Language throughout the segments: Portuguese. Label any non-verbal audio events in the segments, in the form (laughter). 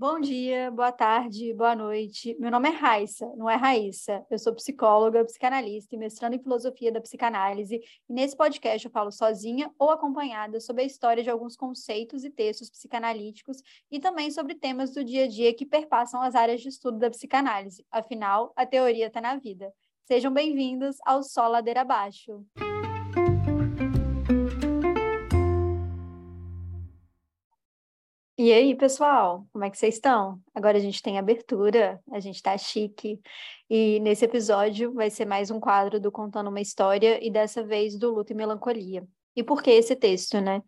Bom dia, boa tarde, boa noite. Meu nome é Raissa, não é Raíssa. Eu sou psicóloga, psicanalista e mestrando em filosofia da psicanálise. E nesse podcast eu falo sozinha ou acompanhada sobre a história de alguns conceitos e textos psicanalíticos e também sobre temas do dia a dia que perpassam as áreas de estudo da psicanálise. Afinal, a teoria está na vida. Sejam bem-vindos ao Sol Ladeira Abaixo. E aí, pessoal, como é que vocês estão? Agora a gente tem abertura, a gente tá chique. E nesse episódio vai ser mais um quadro do Contando uma História e dessa vez do Luto e Melancolia. E por que esse texto, né?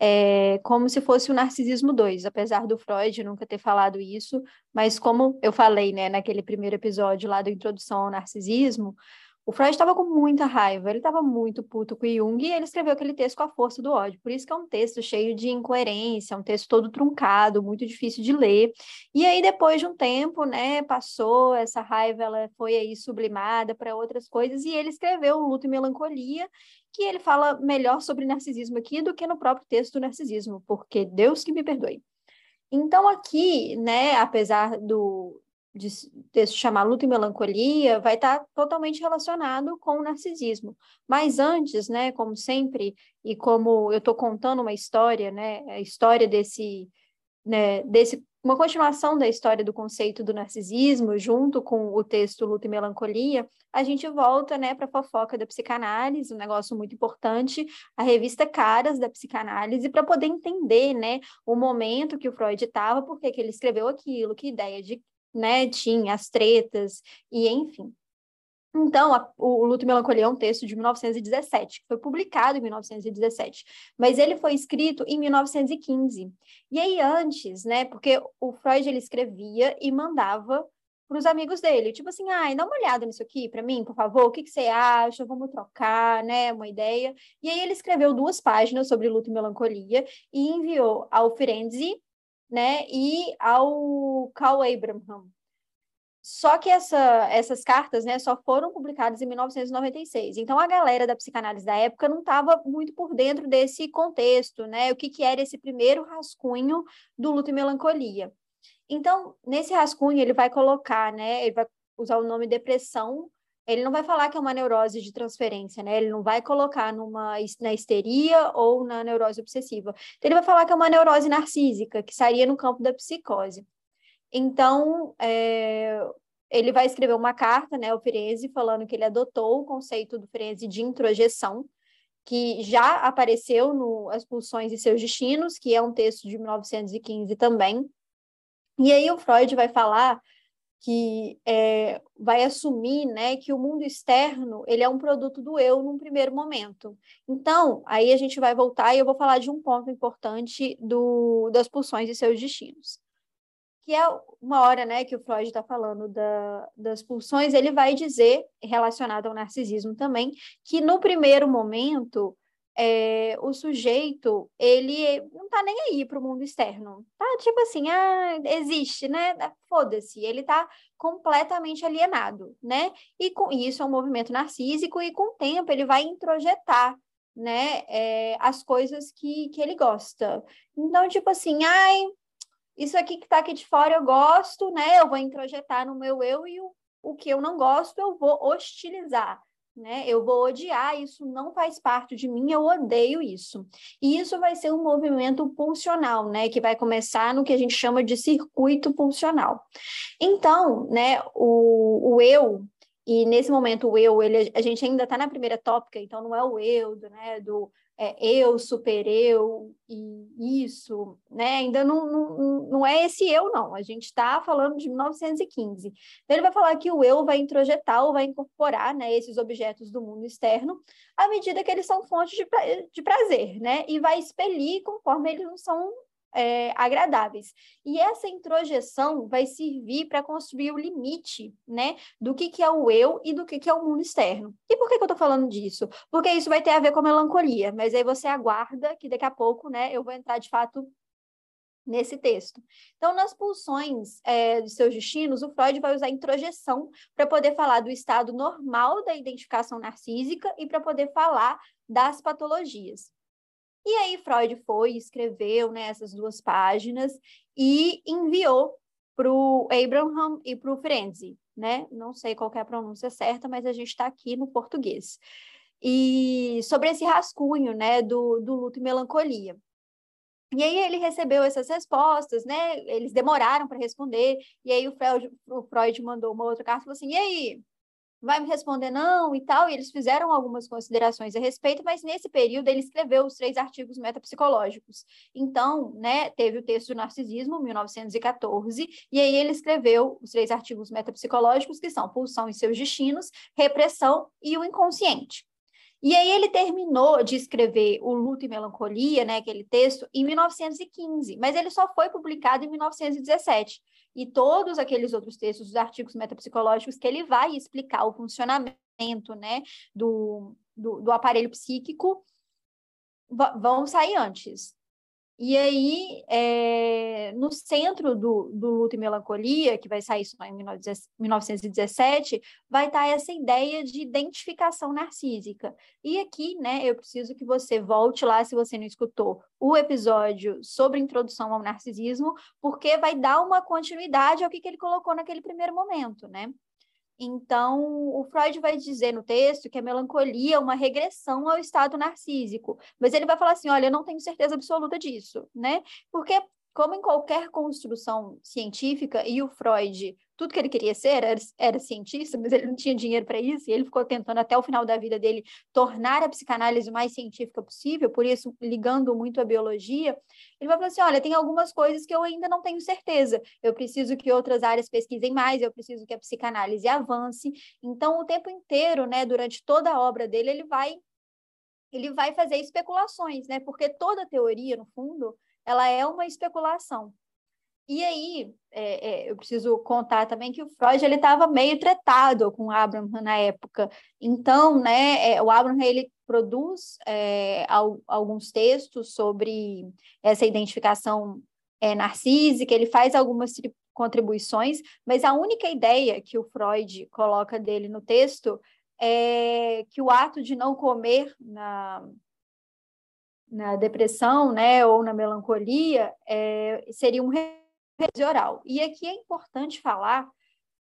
É como se fosse o Narcisismo 2, apesar do Freud nunca ter falado isso, mas como eu falei, né, naquele primeiro episódio lá da introdução ao narcisismo, o Freud estava com muita raiva, ele estava muito puto com Jung e ele escreveu aquele texto com a força do ódio. Por isso que é um texto cheio de incoerência, um texto todo truncado, muito difícil de ler. E aí depois de um tempo, né, passou essa raiva, ela foi aí sublimada para outras coisas e ele escreveu Luto e Melancolia, que ele fala melhor sobre narcisismo aqui do que no próprio texto do narcisismo, porque Deus que me perdoe. Então aqui, né, apesar do de texto chamar Luta e Melancolia, vai estar totalmente relacionado com o narcisismo. Mas antes, né, como sempre, e como eu estou contando uma história, né, a história desse, né, desse, uma continuação da história do conceito do narcisismo, junto com o texto Luta e Melancolia, a gente volta, né, para a fofoca da psicanálise, um negócio muito importante, a revista Caras da psicanálise, para poder entender, né, o momento que o Freud estava, por que ele escreveu aquilo, que ideia de né, tinha as tretas, e enfim. Então, a, o Luto e Melancolia é um texto de 1917, que foi publicado em 1917, mas ele foi escrito em 1915. E aí antes, né, porque o Freud ele escrevia e mandava para os amigos dele, tipo assim, ai, dá uma olhada nisso aqui para mim, por favor, o que, que você acha? Vamos trocar, né, uma ideia. E aí ele escreveu duas páginas sobre Luto e Melancolia e enviou ao Firenze né, e ao Carl Abraham. Só que essa, essas cartas né, só foram publicadas em 1996. Então, a galera da psicanálise da época não estava muito por dentro desse contexto, né? O que, que era esse primeiro rascunho do luto e melancolia. Então, nesse rascunho, ele vai colocar, né? Ele vai usar o nome depressão ele não vai falar que é uma neurose de transferência, né? Ele não vai colocar numa, na histeria ou na neurose obsessiva. Então, ele vai falar que é uma neurose narcísica, que estaria no campo da psicose. Então, é, ele vai escrever uma carta, né, ao Firenze, falando que ele adotou o conceito do Firenze de introjeção, que já apareceu no As Pulsões e Seus Destinos, que é um texto de 1915 também. E aí o Freud vai falar que é, vai assumir né, que o mundo externo ele é um produto do eu num primeiro momento. Então, aí a gente vai voltar e eu vou falar de um ponto importante do, das pulsões e seus destinos. Que é uma hora né, que o Freud está falando da, das pulsões, ele vai dizer, relacionado ao narcisismo também, que no primeiro momento é, o sujeito, ele não tá nem aí para o mundo externo. Tá tipo assim, ah, existe, né? Foda-se, ele tá completamente alienado, né? E com isso é um movimento narcísico e com o tempo ele vai introjetar, né, é, as coisas que, que ele gosta. Então, tipo assim, ai, isso aqui que tá aqui de fora eu gosto, né? Eu vou introjetar no meu eu e o, o que eu não gosto eu vou hostilizar né? Eu vou odiar, isso não faz parte de mim, eu odeio isso. E isso vai ser um movimento pulsional, né? Que vai começar no que a gente chama de circuito pulsional. Então, né, o, o eu, e nesse momento o eu, ele, a gente ainda está na primeira tópica, então não é o eu, né, do é, eu, super eu e isso, né? Ainda não, não, não é esse eu, não. A gente está falando de 1915. Então, ele vai falar que o eu vai introjetar ou vai incorporar né, esses objetos do mundo externo à medida que eles são fontes de, de prazer, né? E vai expelir conforme eles não são é, agradáveis. E essa introjeção vai servir para construir o limite, né, do que, que é o eu e do que, que é o mundo externo. E por que, que eu estou falando disso? Porque isso vai ter a ver com a melancolia, mas aí você aguarda que daqui a pouco, né, eu vou entrar de fato nesse texto. Então, nas pulsões é, de seus destinos, o Freud vai usar introjeção para poder falar do estado normal da identificação narcísica e para poder falar das patologias. E aí Freud foi, escreveu né, essas duas páginas e enviou para o Abraham e para o Frenzy, né? Não sei qual é a pronúncia certa, mas a gente está aqui no português. E sobre esse rascunho, né, do, do luto e melancolia. E aí ele recebeu essas respostas, né? Eles demoraram para responder. E aí o Freud, o Freud mandou uma outra carta e falou assim: "E aí, vai me responder não e tal, e eles fizeram algumas considerações a respeito, mas nesse período ele escreveu os três artigos metapsicológicos. Então, né, teve o texto do narcisismo, 1914, e aí ele escreveu os três artigos metapsicológicos, que são Pulsão e seus destinos, Repressão e o inconsciente. E aí ele terminou de escrever O Luto e Melancolia, né, aquele texto, em 1915, mas ele só foi publicado em 1917 e todos aqueles outros textos, os artigos metapsicológicos, que ele vai explicar o funcionamento né, do, do, do aparelho psíquico, vão sair antes. E aí, é, no centro do, do Luto e Melancolia, que vai sair só em 1917, vai estar essa ideia de identificação narcísica. E aqui, né, eu preciso que você volte lá, se você não escutou, o episódio sobre introdução ao narcisismo, porque vai dar uma continuidade ao que, que ele colocou naquele primeiro momento, né? Então, o Freud vai dizer no texto que a melancolia é uma regressão ao estado narcísico, mas ele vai falar assim: olha, eu não tenho certeza absoluta disso, né? Porque como em qualquer construção científica, e o Freud, tudo que ele queria ser era, era cientista, mas ele não tinha dinheiro para isso, e ele ficou tentando até o final da vida dele tornar a psicanálise o mais científica possível, por isso ligando muito à biologia, ele vai falar assim, olha, tem algumas coisas que eu ainda não tenho certeza, eu preciso que outras áreas pesquisem mais, eu preciso que a psicanálise avance, então o tempo inteiro, né, durante toda a obra dele, ele vai ele vai fazer especulações, né, porque toda teoria, no fundo, ela é uma especulação. E aí, é, é, eu preciso contar também que o Freud ele estava meio tretado com o Abraham na época. Então, né, é, o Abraham ele produz é, al, alguns textos sobre essa identificação é, narcísica, ele faz algumas contribuições, mas a única ideia que o Freud coloca dele no texto é que o ato de não comer na, na depressão, né, ou na melancolia, é, seria um remédio oral. E aqui é importante falar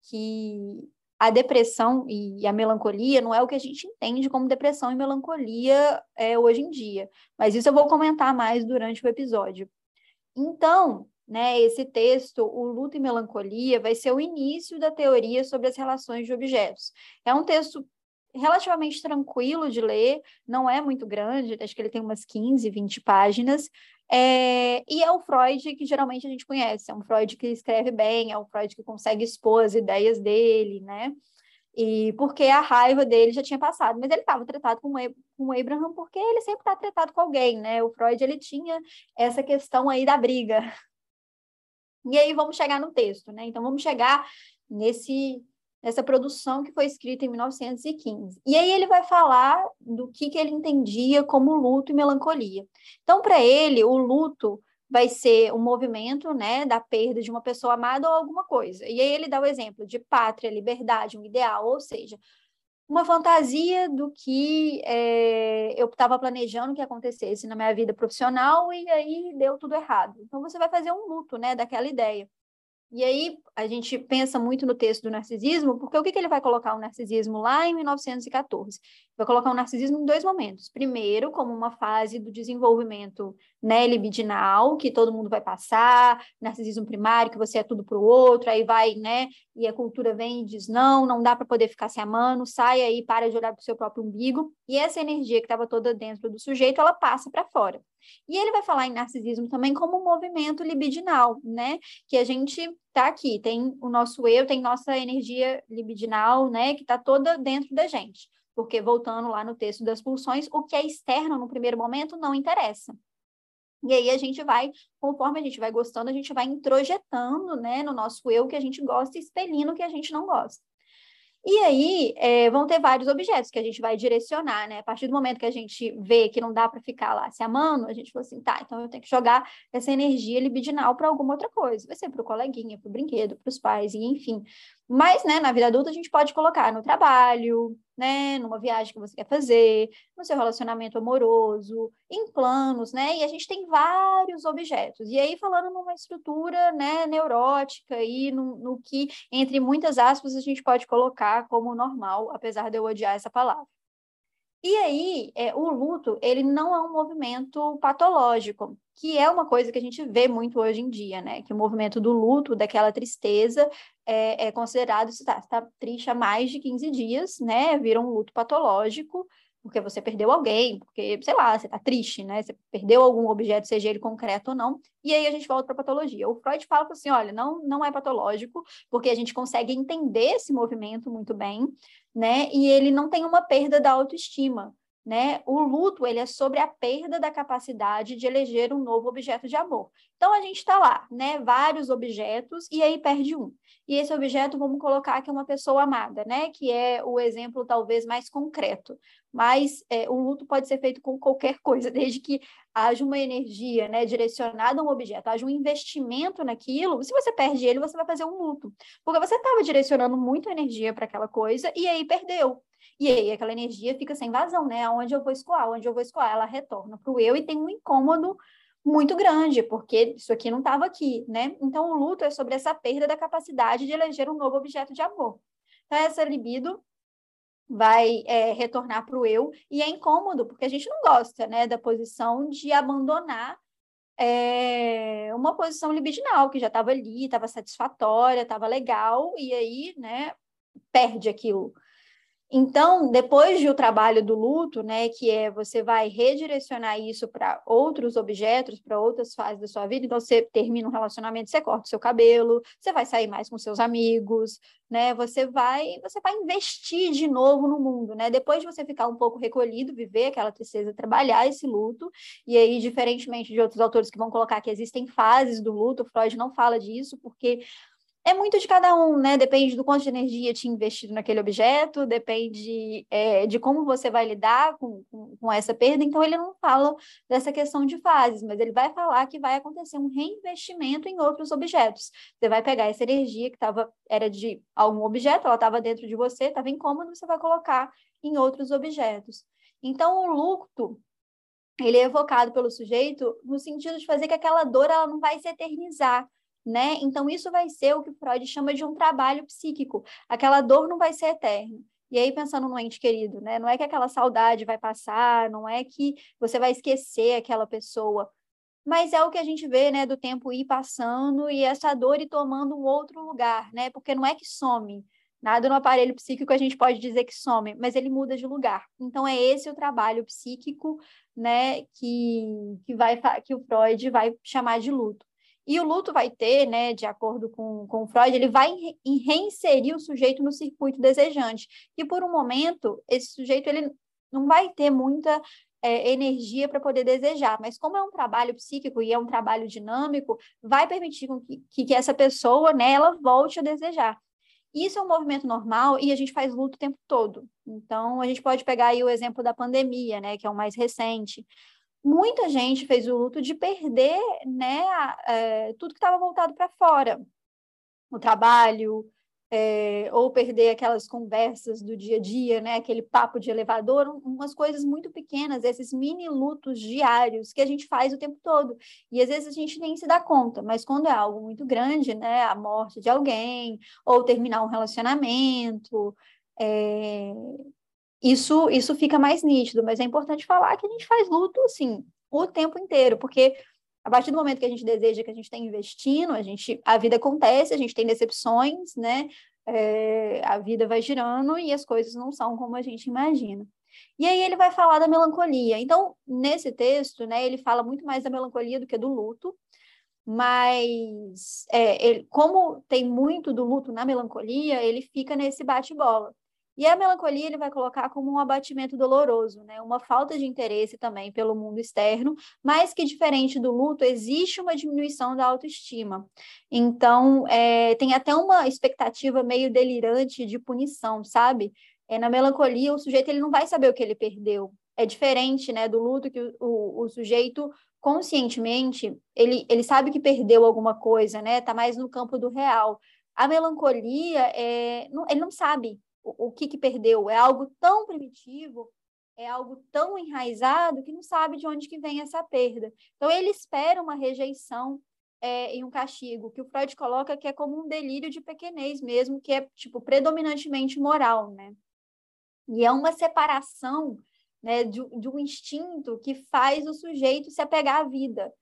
que a depressão e a melancolia não é o que a gente entende como depressão e melancolia é, hoje em dia, mas isso eu vou comentar mais durante o episódio. Então, né, esse texto, O Luto e Melancolia, vai ser o início da teoria sobre as relações de objetos. É um texto relativamente tranquilo de ler, não é muito grande, acho que ele tem umas 15, 20 páginas, é, e é o Freud que geralmente a gente conhece, é um Freud que escreve bem, é um Freud que consegue expor as ideias dele, né? E porque a raiva dele já tinha passado, mas ele estava tratado com, com o Abraham porque ele sempre está tratado com alguém, né? O Freud ele tinha essa questão aí da briga. E aí vamos chegar no texto, né? Então vamos chegar nesse nessa produção que foi escrita em 1915. E aí ele vai falar do que, que ele entendia como luto e melancolia. Então, para ele, o luto vai ser um movimento né, da perda de uma pessoa amada ou alguma coisa. E aí ele dá o exemplo de pátria, liberdade, um ideal, ou seja, uma fantasia do que é, eu estava planejando que acontecesse na minha vida profissional e aí deu tudo errado. Então você vai fazer um luto né, daquela ideia. E aí a gente pensa muito no texto do narcisismo, porque o que, que ele vai colocar o narcisismo lá em 1914? Vai colocar o narcisismo em dois momentos. Primeiro, como uma fase do desenvolvimento né, libidinal, que todo mundo vai passar, narcisismo primário, que você é tudo para o outro, aí vai, né? E a cultura vem e diz: não, não dá para poder ficar se amando, sai aí, para de olhar para o seu próprio umbigo. E essa energia que estava toda dentro do sujeito, ela passa para fora. E ele vai falar em narcisismo também como um movimento libidinal, né? Que a gente tá aqui, tem o nosso eu, tem nossa energia libidinal, né? Que tá toda dentro da gente. Porque, voltando lá no texto das pulsões, o que é externo no primeiro momento não interessa. E aí a gente vai, conforme a gente vai gostando, a gente vai introjetando, né, no nosso eu que a gente gosta e expelindo o que a gente não gosta. E aí é, vão ter vários objetos que a gente vai direcionar, né? A partir do momento que a gente vê que não dá para ficar lá se amando, a gente fala assim, tá, então eu tenho que jogar essa energia libidinal para alguma outra coisa. Vai ser para o coleguinha, para o brinquedo, para os pais, e enfim. Mas, né, na vida adulta, a gente pode colocar no trabalho, né, numa viagem que você quer fazer, no seu relacionamento amoroso, em planos, né? E a gente tem vários objetos. E aí, falando numa estrutura, né, neurótica e no, no que, entre muitas aspas, a gente pode colocar como normal, apesar de eu odiar essa palavra. E aí, é, o luto, ele não é um movimento patológico, que é uma coisa que a gente vê muito hoje em dia, né? Que o movimento do luto, daquela tristeza, é, é considerado, se está tá triste há mais de 15 dias, né? Vira um luto patológico, porque você perdeu alguém, porque, sei lá, você está triste, né? Você perdeu algum objeto, seja ele concreto ou não, e aí a gente volta para a patologia. O Freud fala assim, olha, não, não é patológico, porque a gente consegue entender esse movimento muito bem, né? E ele não tem uma perda da autoestima, né? O luto, ele é sobre a perda da capacidade de eleger um novo objeto de amor. Então, a gente está lá, né? Vários objetos, e aí perde um. E esse objeto, vamos colocar que é uma pessoa amada, né? Que é o exemplo talvez mais concreto. Mas é, o luto pode ser feito com qualquer (laughs) coisa, desde que haja uma energia né, direcionada a um objeto, haja um investimento naquilo. Se você perde ele, você vai fazer um luto. Porque você estava direcionando muita energia para aquela coisa e aí perdeu. E aí aquela energia fica sem vazão, né? Onde eu vou escoar, onde eu vou escoar, ela retorna para o eu e tem um incômodo muito grande, porque isso aqui não estava aqui, né? Então, o luto é sobre essa perda da capacidade de eleger um novo objeto de amor. Então, essa libido vai é, retornar para o eu, e é incômodo, porque a gente não gosta, né, da posição de abandonar é, uma posição libidinal, que já estava ali, estava satisfatória, estava legal, e aí, né, perde aquilo. Então, depois do trabalho do luto, né, que é você vai redirecionar isso para outros objetos, para outras fases da sua vida. Então, você termina um relacionamento, você corta o seu cabelo, você vai sair mais com seus amigos, né? Você vai, você vai investir de novo no mundo, né? Depois de você ficar um pouco recolhido, viver aquela tristeza, trabalhar esse luto. E aí, diferentemente de outros autores que vão colocar que existem fases do luto, Freud não fala disso, porque é muito de cada um, né? Depende do quanto de energia tinha investido naquele objeto, depende é, de como você vai lidar com, com, com, essa perda. Então, ele não fala dessa questão de fases, mas ele vai falar que vai acontecer um reinvestimento em outros objetos. Você vai pegar essa energia que tava, era de algum objeto, ela estava dentro de você, estava incômodo, você vai colocar em outros objetos. Então, o luto, ele é evocado pelo sujeito no sentido de fazer que aquela dor ela não vai se eternizar, né? Então, isso vai ser o que Freud chama de um trabalho psíquico. Aquela dor não vai ser eterna. E aí, pensando no ente querido, né? Não é que aquela saudade vai passar, não é que você vai esquecer aquela pessoa, mas é o que a gente vê, né, do tempo ir passando e essa dor ir tomando um outro lugar, né? Porque não é que some. Nada no aparelho psíquico a gente pode dizer que some, mas ele muda de lugar. Então é esse o trabalho psíquico, né, que que vai que o Freud vai chamar de luto. E o luto vai ter, né, de acordo com, com Freud, ele vai reinserir o sujeito no circuito desejante. E por um momento, esse sujeito ele não vai ter muita é, energia para poder desejar, mas como é um trabalho psíquico e é um trabalho dinâmico, vai permitir que, que essa pessoa, né, ela volte a desejar. Isso é um movimento normal e a gente faz luto o tempo todo. Então, a gente pode pegar aí o exemplo da pandemia, né, que é o mais recente muita gente fez o luto de perder né, é, tudo que estava voltado para fora, o trabalho, é, ou perder aquelas conversas do dia a dia, né, aquele papo de elevador, umas coisas muito pequenas, esses mini lutos diários que a gente faz o tempo todo. E às vezes a gente nem se dá conta, mas quando é algo muito grande, né, a morte de alguém, ou terminar um relacionamento, é, isso, isso fica mais nítido, mas é importante falar que a gente faz luto, assim, o tempo inteiro, porque a partir do momento que a gente deseja, que a gente está investindo, a gente, a vida acontece, a gente tem decepções, né? É, a vida vai girando e as coisas não são como a gente imagina. E aí ele vai falar da melancolia. Então, nesse texto, né, ele fala muito mais da melancolia do que do luto, mas é, ele, como tem muito do luto na melancolia, ele fica nesse bate-bola. E a melancolia ele vai colocar como um abatimento doloroso, né? uma falta de interesse também pelo mundo externo, mas que, diferente do luto, existe uma diminuição da autoestima. Então, é, tem até uma expectativa meio delirante de punição, sabe? É, na melancolia, o sujeito ele não vai saber o que ele perdeu. É diferente né, do luto que o, o, o sujeito conscientemente ele, ele sabe que perdeu alguma coisa, né? Tá mais no campo do real A melancolia, é, não, ele não sabe o, o que, que perdeu. É algo tão primitivo, é algo tão enraizado que não sabe de onde que vem essa perda. Então, ele espera uma rejeição é, um castigo, que o Freud coloca que é como um delírio de pequenez mesmo, que é, tipo, predominantemente moral, né? E é uma separação né, de, de um instinto que faz o sujeito se apegar à vida.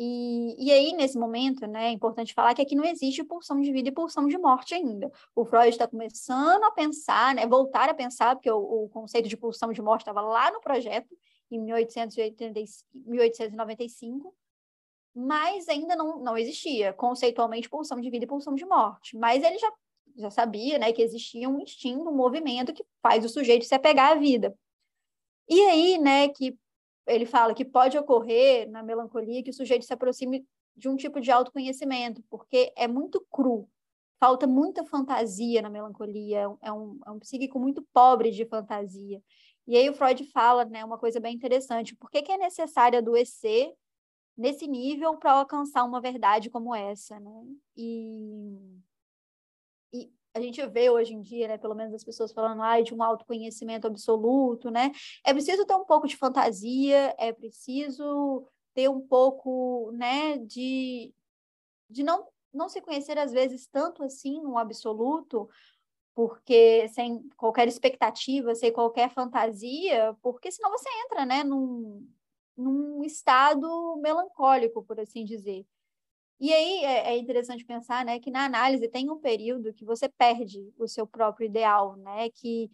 E, e aí, nesse momento, né, é importante falar que aqui não existe pulsão de vida e pulsão de morte ainda. O Freud está começando a pensar, né, voltar a pensar, porque o, o conceito de pulsão de morte estava lá no projeto, em 1880, 1895, mas ainda não, não existia conceitualmente pulsão de vida e pulsão de morte. Mas ele já, já sabia né, que existia um instinto, um movimento que faz o sujeito se apegar à vida. E aí, né, que ele fala que pode ocorrer na melancolia que o sujeito se aproxime de um tipo de autoconhecimento, porque é muito cru, falta muita fantasia na melancolia, é um, é um psíquico muito pobre de fantasia. E aí o Freud fala, né, uma coisa bem interessante, por que, que é necessário adoecer nesse nível para alcançar uma verdade como essa, né? E, e a gente vê hoje em dia, né, pelo menos as pessoas falando ah, de um autoconhecimento absoluto, né? É preciso ter um pouco de fantasia, é preciso ter um pouco, né, de, de não, não se conhecer às vezes tanto assim no absoluto, porque sem qualquer expectativa, sem qualquer fantasia, porque senão você entra, né, num, num estado melancólico, por assim dizer. E aí é, é, interessante pensar, né, que na análise tem um período que você perde o seu próprio ideal, né, que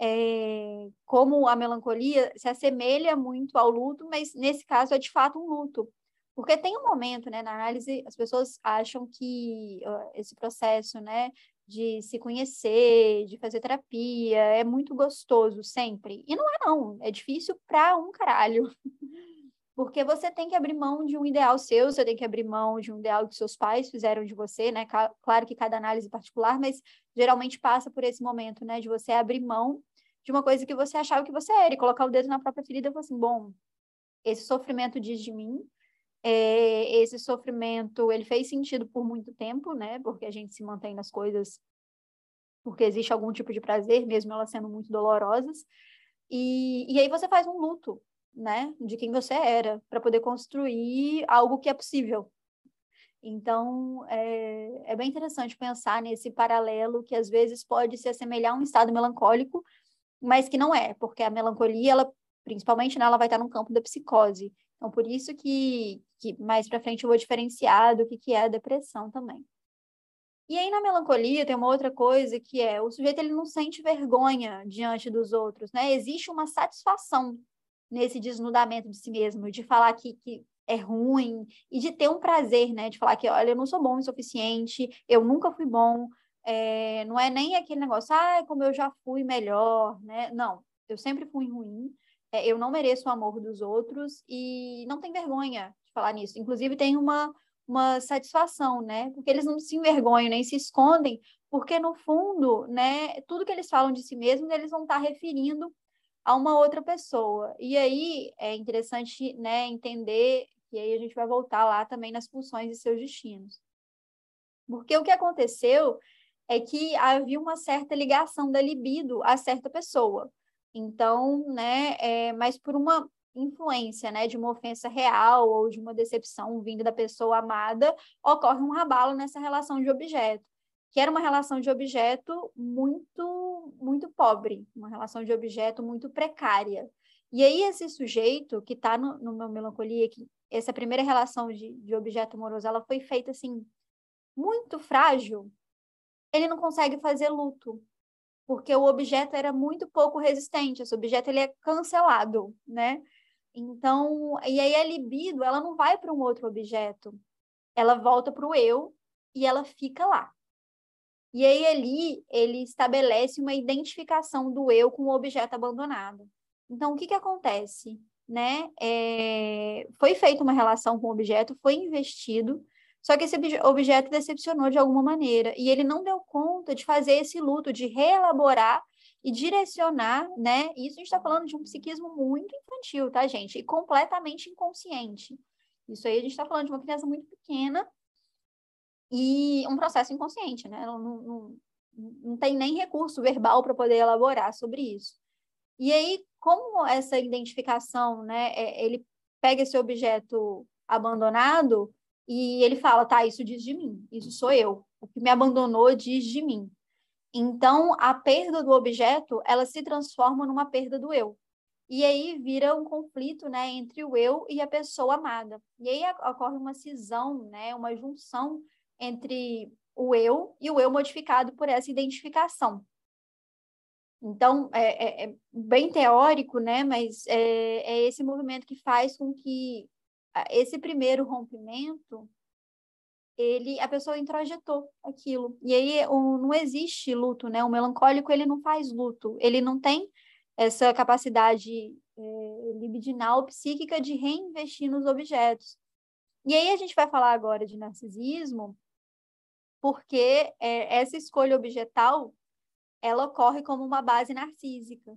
é, como a melancolia se assemelha muito ao luto, mas nesse caso é de fato um luto, porque tem um momento, né, na análise as pessoas acham que esse processo, né, de se conhecer, de fazer terapia, é muito gostoso sempre. E não é não, é difícil pra um caralho. (laughs) Porque você tem que abrir mão de um ideal seu, você tem que abrir mão de um ideal que seus pais fizeram de você, né? Claro que cada análise particular, mas geralmente passa por esse momento, né? De você abrir mão de uma coisa que você achava que você era e colocar o dedo na própria ferida e falar assim, bom, esse sofrimento diz de mim, é, esse sofrimento, ele fez sentido por muito tempo, né? Porque a gente se mantém nas coisas porque existe algum tipo de prazer, mesmo elas sendo muito dolorosas. E, e aí você faz um luto, né, de quem você era, para poder construir algo que é possível. Então, é, é bem interessante pensar nesse paralelo que às vezes pode se assemelhar a um estado melancólico, mas que não é, porque a melancolia, ela, principalmente, né, ela vai estar no campo da psicose. Então, por isso que, que mais para frente eu vou diferenciar do que, que é a depressão também. E aí, na melancolia, tem uma outra coisa que é o sujeito ele não sente vergonha diante dos outros, né? Existe uma satisfação nesse desnudamento de si mesmo, de falar que, que é ruim e de ter um prazer, né? De falar que, olha, eu não sou bom o suficiente, eu nunca fui bom, é, não é nem aquele negócio, ah, como eu já fui melhor, né? Não, eu sempre fui ruim, é, eu não mereço o amor dos outros e não tem vergonha de falar nisso. Inclusive, tem uma, uma satisfação, né? Porque eles não se envergonham nem se escondem, porque no fundo, né, tudo que eles falam de si mesmos, eles vão estar referindo a uma outra pessoa. E aí é interessante né, entender que aí a gente vai voltar lá também nas funções e seus destinos. Porque o que aconteceu é que havia uma certa ligação da libido a certa pessoa. Então, né, é, mas por uma influência, né, de uma ofensa real ou de uma decepção vinda da pessoa amada, ocorre um rabalo nessa relação de objeto que era uma relação de objeto muito, muito pobre, uma relação de objeto muito precária. E aí esse sujeito que está no, no meu melancolia, que essa primeira relação de, de objeto amoroso, ela foi feita assim muito frágil, ele não consegue fazer luto, porque o objeto era muito pouco resistente, esse objeto ele é cancelado, né? Então, e aí a libido, ela não vai para um outro objeto, ela volta para o eu e ela fica lá. E aí ali ele estabelece uma identificação do eu com o objeto abandonado. Então, o que, que acontece? Né? É... Foi feita uma relação com o objeto, foi investido, só que esse objeto decepcionou de alguma maneira, e ele não deu conta de fazer esse luto, de reelaborar e direcionar, né? Isso a gente está falando de um psiquismo muito infantil, tá, gente? E completamente inconsciente. Isso aí a gente está falando de uma criança muito pequena e um processo inconsciente, né? Não, não, não tem nem recurso verbal para poder elaborar sobre isso. E aí, como essa identificação, né, é, ele pega esse objeto abandonado e ele fala, tá, isso diz de mim, isso sou eu. O que me abandonou diz de mim. Então, a perda do objeto, ela se transforma numa perda do eu. E aí vira um conflito, né, entre o eu e a pessoa amada. E aí ocorre uma cisão, né, uma junção entre o eu e o eu modificado por essa identificação. Então, é, é, é bem teórico, né, mas é, é esse movimento que faz com que esse primeiro rompimento ele a pessoa introjetou aquilo. E aí o, não existe luto, né? O melancólico ele não faz luto, ele não tem essa capacidade é, libidinal psíquica de reinvestir nos objetos. E aí a gente vai falar agora de narcisismo, porque é, essa escolha objetal ela ocorre como uma base narcísica.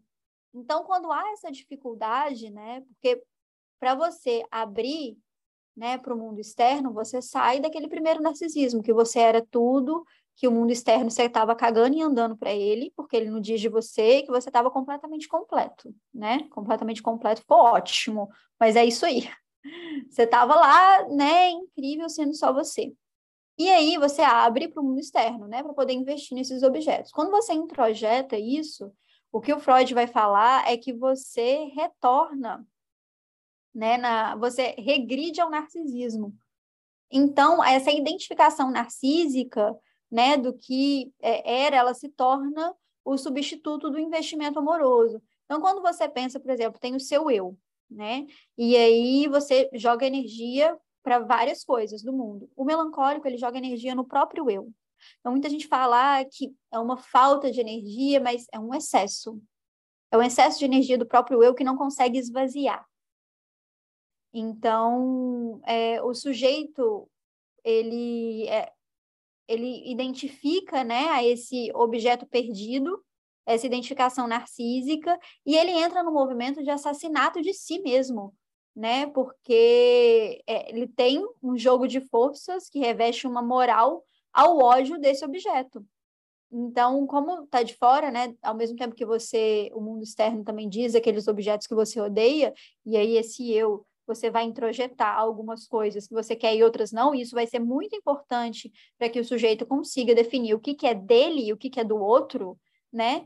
Então, quando há essa dificuldade, né? Porque para você abrir né, para o mundo externo, você sai daquele primeiro narcisismo, que você era tudo, que o mundo externo você estava cagando e andando para ele, porque ele não diz de você que você estava completamente completo, né? Completamente completo, ficou ótimo, mas é isso aí. (laughs) Você estava lá, né, incrível sendo só você. E aí você abre para o mundo externo, né, para poder investir nesses objetos. Quando você introjeta isso, o que o Freud vai falar é que você retorna né? Na, você regride ao narcisismo. Então, essa identificação narcísica, né, do que é, era, ela se torna o substituto do investimento amoroso. Então, quando você pensa, por exemplo, tem o seu eu, né? E aí você joga energia para várias coisas do mundo. O melancólico, ele joga energia no próprio eu. Então, muita gente fala ah, que é uma falta de energia, mas é um excesso. É um excesso de energia do próprio eu que não consegue esvaziar. Então, é, o sujeito, ele, é, ele identifica né, a esse objeto perdido, essa identificação narcísica, e ele entra no movimento de assassinato de si mesmo, né? Porque é, ele tem um jogo de forças que reveste uma moral ao ódio desse objeto. Então, como está de fora, né? Ao mesmo tempo que você, o mundo externo também diz aqueles objetos que você odeia, e aí esse eu você vai introjetar algumas coisas que você quer e outras não, e isso vai ser muito importante para que o sujeito consiga definir o que, que é dele e o que, que é do outro, né?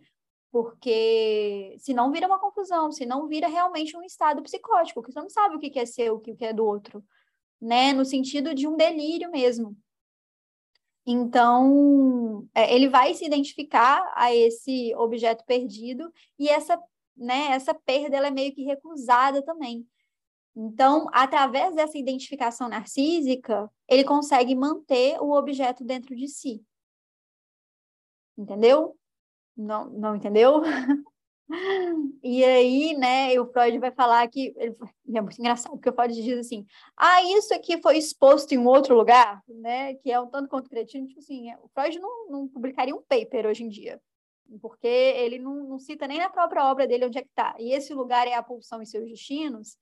Porque senão vira uma confusão, senão vira realmente um estado psicótico, que você não sabe o que, é seu, o que, que é do outro, né? No sentido de um delírio mesmo. Então, é, ele vai se identificar a esse objeto perdido e essa, né, essa perda ela é meio que recusada também. Então, através dessa identificação narcísica, ele consegue manter o objeto dentro de si. Entendeu? Não, não entendeu? (laughs) e aí, né, o Freud vai falar que ele, é muito engraçado, porque o Freud diz assim: "Ah, isso aqui foi exposto em outro lugar", né, que é um tanto quanto cretino, tipo assim, o Freud não, não publicaria um paper hoje em dia, porque ele não, não cita nem na própria obra dele onde é que está. E esse lugar é a pulsão e seus destinos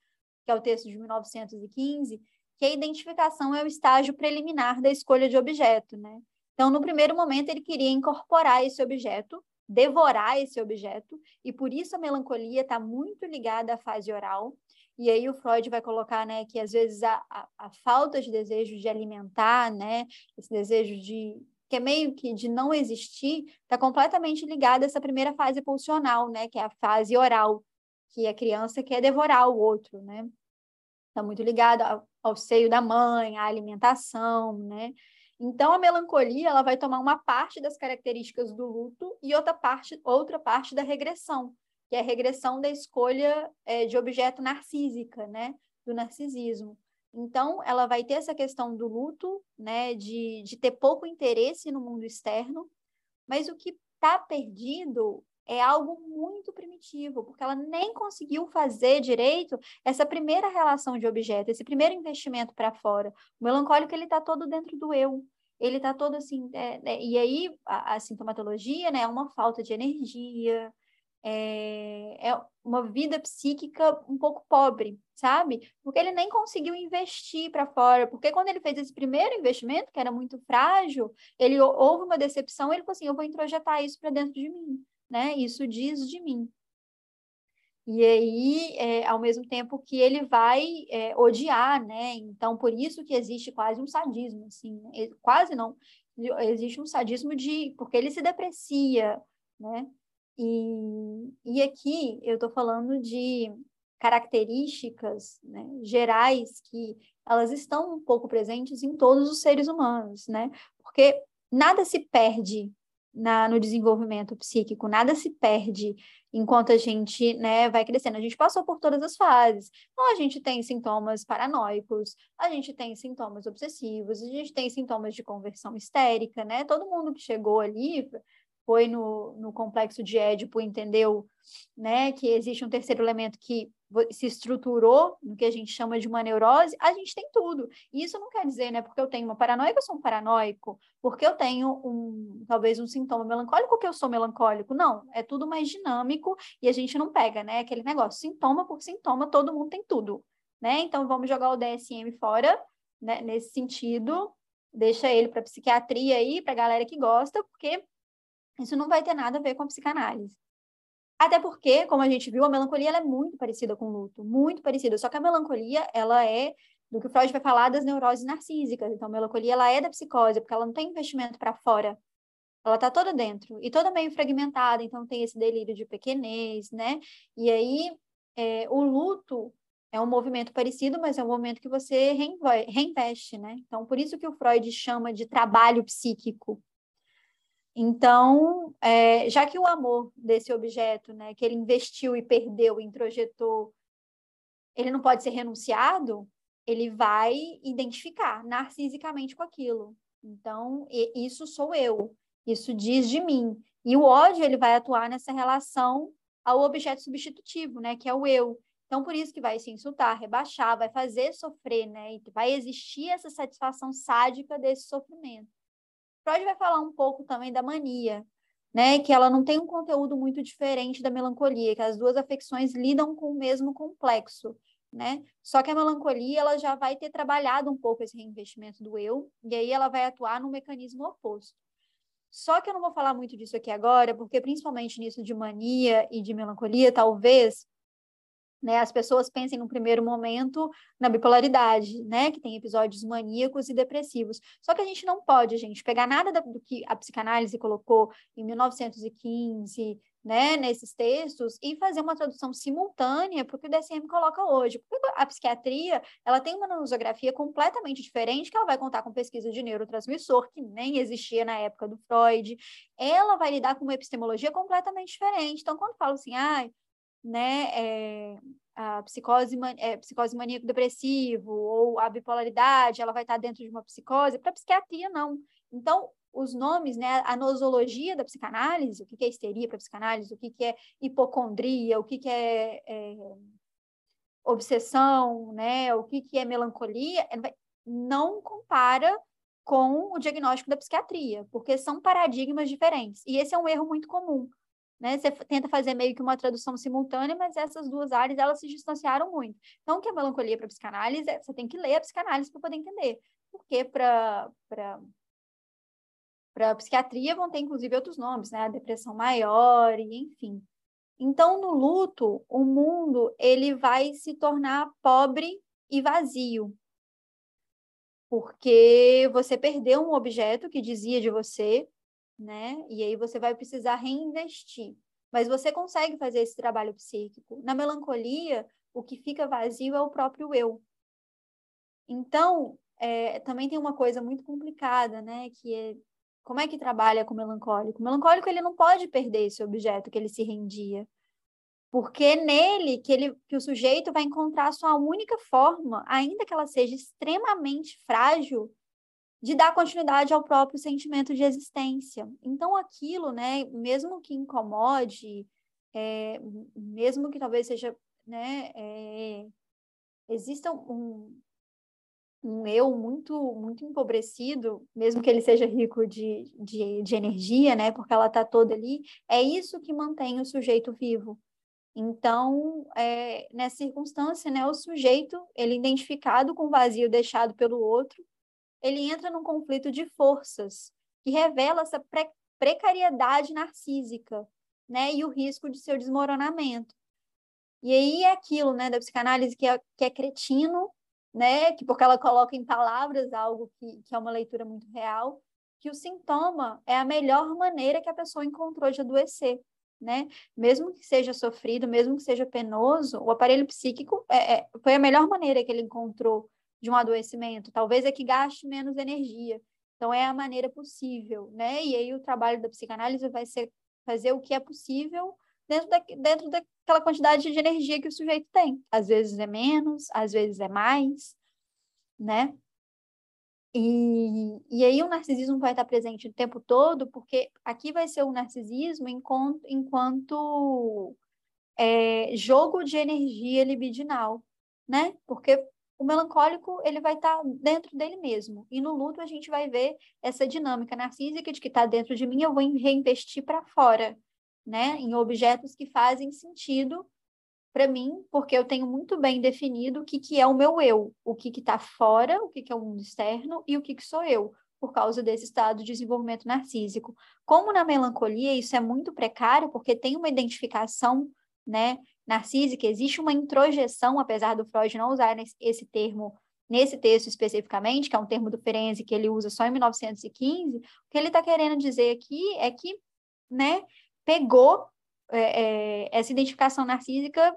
que é o texto de 1915, que a identificação é o estágio preliminar da escolha de objeto, né? Então, no primeiro momento, ele queria incorporar esse objeto, devorar esse objeto, e por isso a melancolia está muito ligada à fase oral. E aí o Freud vai colocar, né, que às vezes a, a, a falta de desejo de alimentar, né, esse desejo de que é meio que de não existir, está completamente ligado a essa primeira fase pulsional, né, que é a fase oral, que a criança quer devorar o outro, né? Está muito ligada ao, ao, seio da mãe, à alimentação, né? Então a melancolia ela vai tomar uma parte das características do luto e outra parte outra parte da regressão, que é a regressão da escolha é, de objeto narcísica, né? Do narcisismo. Então, ela vai ter essa questão do luto, né, de, de ter pouco interesse no mundo externo, mas o que está perdido é algo muito primitivo, porque ela nem conseguiu fazer direito essa primeira relação de objeto, esse primeiro investimento para fora. O melancólico ele está todo dentro do eu, ele está todo assim, é, é, e aí a, a, sintomatologia, né, é uma falta de energia, é, é uma vida psíquica um pouco pobre, sabe? Porque ele nem conseguiu investir para fora, porque quando ele fez esse primeiro investimento, que era muito frágil, ele houve uma decepção, ele falou assim, eu vou introjetar isso para dentro de mim, né? Isso diz de mim. E aí, é, ao mesmo tempo que ele vai é, odiar, né? Então, por isso que existe quase um sadismo, assim, né? quase não, existe um sadismo de, porque ele se deprecia, né? E, e aqui eu estou falando de características né, gerais que elas estão um pouco presentes em todos os seres humanos, né? Porque nada se perde na, no desenvolvimento psíquico, nada se perde enquanto a gente né, vai crescendo. A gente passou por todas as fases. Então, a gente tem sintomas paranoicos, a gente tem sintomas obsessivos, a gente tem sintomas de conversão histérica, né? Todo mundo que chegou ali foi no, no complexo de Édipo entendeu né, que existe um terceiro elemento que se estruturou no que a gente chama de uma neurose, a gente tem tudo. E isso não quer dizer, né, porque eu tenho uma paranoia, eu sou um paranoico, porque eu tenho um, talvez um sintoma melancólico, que eu sou melancólico. Não, é tudo mais dinâmico e a gente não pega, né, aquele negócio, sintoma por sintoma, todo mundo tem tudo, né? Então vamos jogar o DSM fora, né, nesse sentido, deixa ele para psiquiatria aí, para galera que gosta, porque isso não vai ter nada a ver com a psicanálise. Até porque, como a gente viu, a melancolia é muito parecida com o luto, muito parecida. Só que a melancolia, ela é do que o Freud vai falar das neuroses narcísicas. Então, a melancolia, ela é da psicose, porque ela não tem investimento para fora. Ela está toda dentro e toda meio fragmentada, então tem esse delírio de pequenez, né? E aí, é, o luto é um movimento parecido, mas é um movimento que você reinveste, né? Então, por isso que o Freud chama de trabalho psíquico, então, é, já que o amor desse objeto, né, que ele investiu e perdeu, introjetou, ele não pode ser renunciado, ele vai identificar narcisicamente com aquilo. Então, isso sou eu, isso diz de mim. E o ódio ele vai atuar nessa relação ao objeto substitutivo, né, que é o eu. Então, por isso que vai se insultar, rebaixar, vai fazer sofrer, né? E vai existir essa satisfação sádica desse sofrimento. Freud vai falar um pouco também da mania, né? Que ela não tem um conteúdo muito diferente da melancolia, que as duas afecções lidam com o mesmo complexo, né? Só que a melancolia ela já vai ter trabalhado um pouco esse reinvestimento do eu, e aí ela vai atuar no mecanismo oposto. Só que eu não vou falar muito disso aqui agora, porque principalmente nisso de mania e de melancolia, talvez né, as pessoas pensem no primeiro momento na bipolaridade, né, que tem episódios maníacos e depressivos. Só que a gente não pode, gente, pegar nada do que a psicanálise colocou em 1915, né, nesses textos e fazer uma tradução simultânea para o que o DSM coloca hoje. Porque a psiquiatria, ela tem uma nosografia completamente diferente, que ela vai contar com pesquisa de neurotransmissor, que nem existia na época do Freud. Ela vai lidar com uma epistemologia completamente diferente. Então, quando falo assim, ah, né, é, a psicose, é, psicose maníaco-depressivo ou a bipolaridade, ela vai estar dentro de uma psicose, para psiquiatria não. Então, os nomes, né, a nosologia da psicanálise, o que é histeria para psicanálise, o que é hipocondria, o que é, é obsessão, né, o que é melancolia, não compara com o diagnóstico da psiquiatria, porque são paradigmas diferentes. E esse é um erro muito comum né? Você tenta fazer meio que uma tradução simultânea, mas essas duas áreas elas se distanciaram muito. Então, o que é melancolia para psicanálise? É, você tem que ler a psicanálise para poder entender. Porque para para psiquiatria vão ter inclusive outros nomes, né? A depressão maior e enfim. Então, no luto, o mundo ele vai se tornar pobre e vazio. Porque você perdeu um objeto que dizia de você, né? E aí você vai precisar reinvestir. Mas você consegue fazer esse trabalho psíquico. Na melancolia, o que fica vazio é o próprio eu. Então, é, também tem uma coisa muito complicada, né? Que é como é que trabalha com o melancólico? O melancólico ele não pode perder esse objeto que ele se rendia, porque é nele que, ele, que o sujeito vai encontrar a sua única forma, ainda que ela seja extremamente frágil, de dar continuidade ao próprio sentimento de existência. Então, aquilo, né, mesmo que incomode, é, mesmo que talvez seja, né, é, exista um, um eu muito muito empobrecido, mesmo que ele seja rico de, de, de energia, né? Porque ela está toda ali, é isso que mantém o sujeito vivo. Então, é, nessa circunstância, né, o sujeito, ele identificado com o vazio deixado pelo outro, ele entra num conflito de forças que revela essa pre precariedade narcísica, né, e o risco de seu desmoronamento. E aí é aquilo, né, da psicanálise que é, que é cretino, né, que porque ela coloca em palavras algo que, que é uma leitura muito real, que o sintoma é a melhor maneira que a pessoa encontrou de adoecer né? Mesmo que seja sofrido, mesmo que seja penoso, o aparelho psíquico é, é, foi a melhor maneira que ele encontrou de um adoecimento. Talvez é que gaste menos energia. Então, é a maneira possível, né? E aí o trabalho da psicanálise vai ser fazer o que é possível dentro, da, dentro daquela quantidade de energia que o sujeito tem. Às vezes é menos, às vezes é mais, né? E, e aí o narcisismo vai estar presente o tempo todo, porque aqui vai ser o narcisismo enquanto, enquanto é, jogo de energia libidinal, né? Porque o melancólico ele vai estar dentro dele mesmo. E no luto a gente vai ver essa dinâmica narcísica de que está dentro de mim, eu vou reinvestir para fora, né? Em objetos que fazem sentido para mim, porque eu tenho muito bem definido o que, que é o meu eu, o que está fora, o que, que é o mundo externo e o que, que sou eu, por causa desse estado de desenvolvimento narcísico. Como na melancolia isso é muito precário, porque tem uma identificação né, narcísica, existe uma introjeção, apesar do Freud não usar esse termo nesse texto especificamente, que é um termo do Ferenczi que ele usa só em 1915, o que ele está querendo dizer aqui é que né, pegou é, é, essa identificação narcísica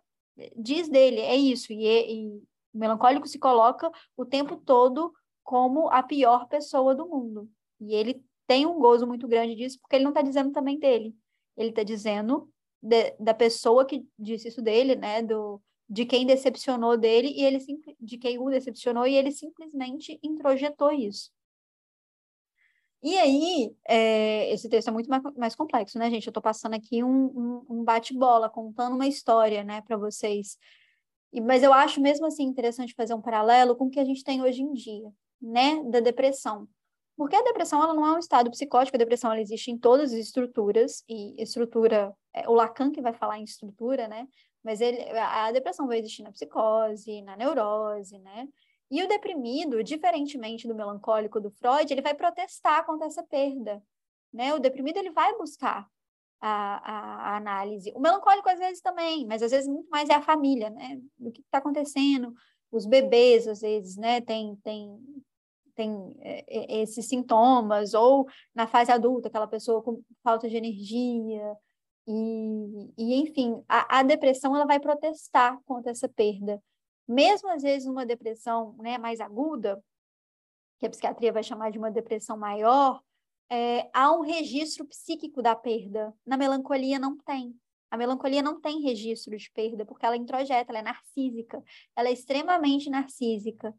diz dele, é isso, e, e o melancólico se coloca o tempo todo como a pior pessoa do mundo. E ele tem um gozo muito grande disso, porque ele não está dizendo também dele. Ele está dizendo de, da pessoa que disse isso dele, né? Do, de quem decepcionou dele e ele de quem o decepcionou e ele simplesmente introjetou isso. E aí, é, esse texto é muito mais, mais, complexo, né, gente? Eu estou passando aqui um, um, um bate-bola, contando uma história, né, para vocês. E, mas eu acho mesmo assim interessante fazer um paralelo com o que a gente tem hoje em dia, né, da depressão. Porque a depressão ela não é um estado psicótico, a depressão ela existe em todas as estruturas, e estrutura, é o Lacan que vai falar em estrutura, né? Mas ele, a depressão vai existir na psicose, na neurose, né? E o deprimido, diferentemente do melancólico do Freud, ele vai protestar contra essa perda. Né? O deprimido ele vai buscar a, a, a análise. O melancólico às vezes também, mas às vezes muito mais é a família, né? O que está acontecendo? Os bebês às vezes, né? Tem, tem, tem é, é, esses sintomas, ou na fase adulta, aquela pessoa com falta de energia, e, e enfim, a, a depressão ela vai protestar contra essa perda mesmo às vezes numa depressão né, mais aguda, que a psiquiatria vai chamar de uma depressão maior, é, há um registro psíquico da perda. Na melancolia não tem. A melancolia não tem registro de perda, porque ela introjeta, ela é narcísica, ela é extremamente narcísica.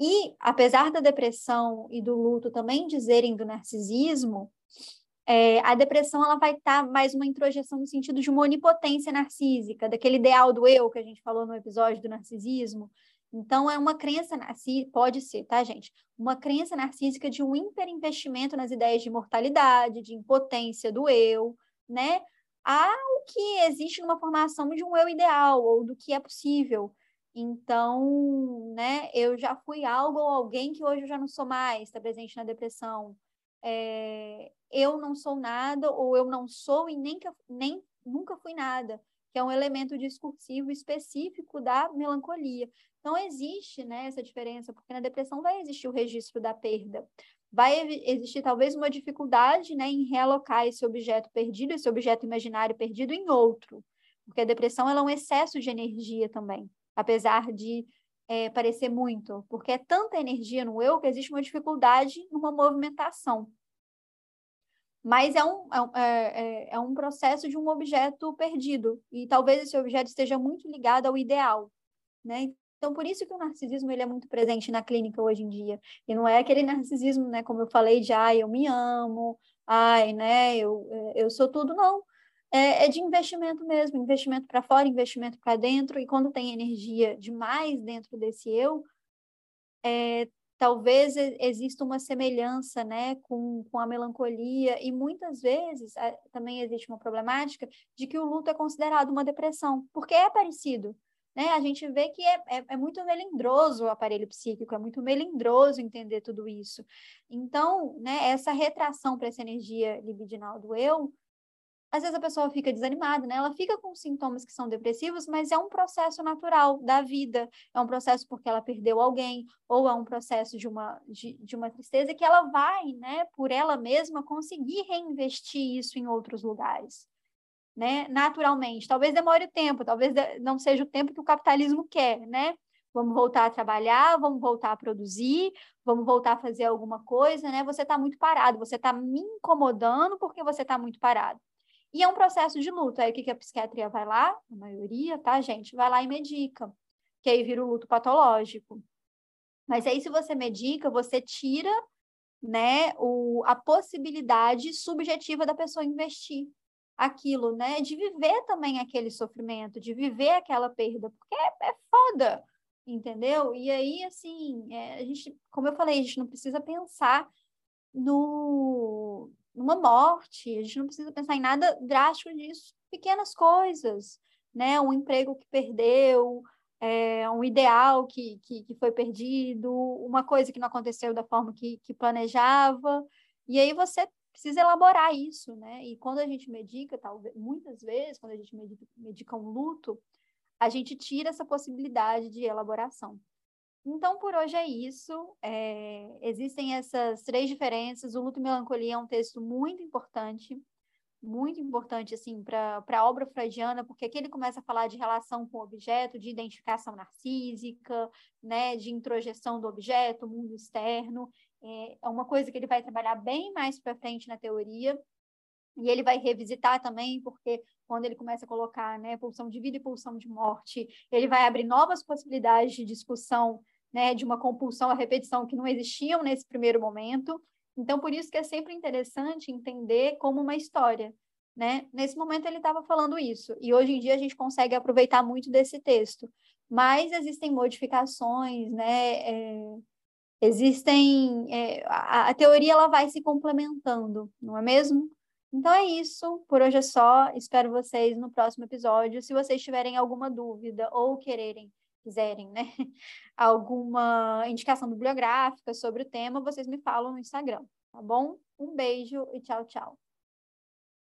E, apesar da depressão e do luto também dizerem do narcisismo, é, a depressão ela vai estar tá mais uma introjeção no sentido de uma onipotência narcísica, daquele ideal do eu que a gente falou no episódio do narcisismo. Então, é uma crença narcísica, pode ser, tá, gente? Uma crença narcísica de um hiperinvestimento nas ideias de imortalidade, de impotência do eu, né? Há o que existe numa formação de um eu ideal, ou do que é possível. Então, né, eu já fui algo ou alguém que hoje eu já não sou mais, está presente na depressão é, eu não sou nada ou eu não sou e nem, nem nunca fui nada, que é um elemento discursivo específico da melancolia. Então, existe né, essa diferença, porque na depressão vai existir o registro da perda. Vai existir talvez uma dificuldade né, em realocar esse objeto perdido, esse objeto imaginário perdido em outro, porque a depressão ela é um excesso de energia também, apesar de é, parecer muito, porque é tanta energia no eu que existe uma dificuldade numa movimentação. Mas é um, é, é, é, é um processo de um objeto perdido, e talvez esse objeto esteja muito ligado ao ideal, né? Então, por isso que o narcisismo ele é muito presente na clínica hoje em dia. E não é aquele narcisismo, né, como eu falei, de ai, eu me amo, ai, né, eu, é, eu sou tudo, não é, é de investimento mesmo, investimento para fora, investimento para dentro, e quando tem energia demais dentro desse eu, é, talvez exista uma semelhança né, com, com a melancolia, e muitas vezes também existe uma problemática de que o luto é considerado uma depressão, porque é parecido. Né? A gente vê que é, é, é muito melindroso o aparelho psíquico, é muito melindroso entender tudo isso. Então, né, essa retração para essa energia libidinal do eu às vezes a pessoa fica desanimada, né? Ela fica com sintomas que são depressivos, mas é um processo natural da vida. É um processo porque ela perdeu alguém, ou é um processo de uma, de, de uma tristeza que ela vai, né, por ela mesma, conseguir reinvestir isso em outros lugares. Né? Naturalmente. Talvez demore tempo, talvez não seja o tempo que o capitalismo quer, né? Vamos voltar a trabalhar, vamos voltar a produzir, vamos voltar a fazer alguma coisa, né? Você está muito parado, você está me incomodando porque você está muito parado. E é um processo de luto. Aí o que, que a psiquiatria vai lá? A maioria, tá, gente? Vai lá e medica, que aí vira o luto patológico. Mas aí, se você medica, você tira né, o, a possibilidade subjetiva da pessoa investir aquilo, né? De viver também aquele sofrimento, de viver aquela perda, porque é, é foda, entendeu? E aí, assim, é, a gente, como eu falei, a gente não precisa pensar no, numa morte, a gente não precisa pensar em nada drástico disso, pequenas coisas, né? Um emprego que perdeu, é, um ideal que, que, que, foi perdido, uma coisa que não aconteceu da forma que, que planejava, e aí você precisa elaborar isso, né? E quando a gente medica, talvez, muitas vezes, quando a gente medica, medica um luto, a gente tira essa possibilidade de elaboração. Então, por hoje é isso. É, existem essas três diferenças. O Luto e Melancolia é um texto muito importante, muito importante, assim, para a obra freudiana, porque aqui ele começa a falar de relação com o objeto, de identificação narcísica, né, de introjeção do objeto, mundo externo. É, é uma coisa que ele vai trabalhar bem mais para frente na teoria. E ele vai revisitar também, porque quando ele começa a colocar né, pulsão de vida e pulsão de morte, ele vai abrir novas possibilidades de discussão né, de uma compulsão à repetição que não existiam nesse primeiro momento. Então, por isso que é sempre interessante entender como uma história. Né? Nesse momento ele estava falando isso, e hoje em dia a gente consegue aproveitar muito desse texto, mas existem modificações, né? É, existem é, a, a, teoria ela vai se complementando, não é mesmo? Então é isso, por hoje é só. Espero vocês no próximo episódio. Se vocês tiverem alguma dúvida ou quererem quiserem, né, (laughs) alguma indicação bibliográfica sobre o tema, vocês me falam no Instagram, tá bom? Um beijo e tchau, tchau.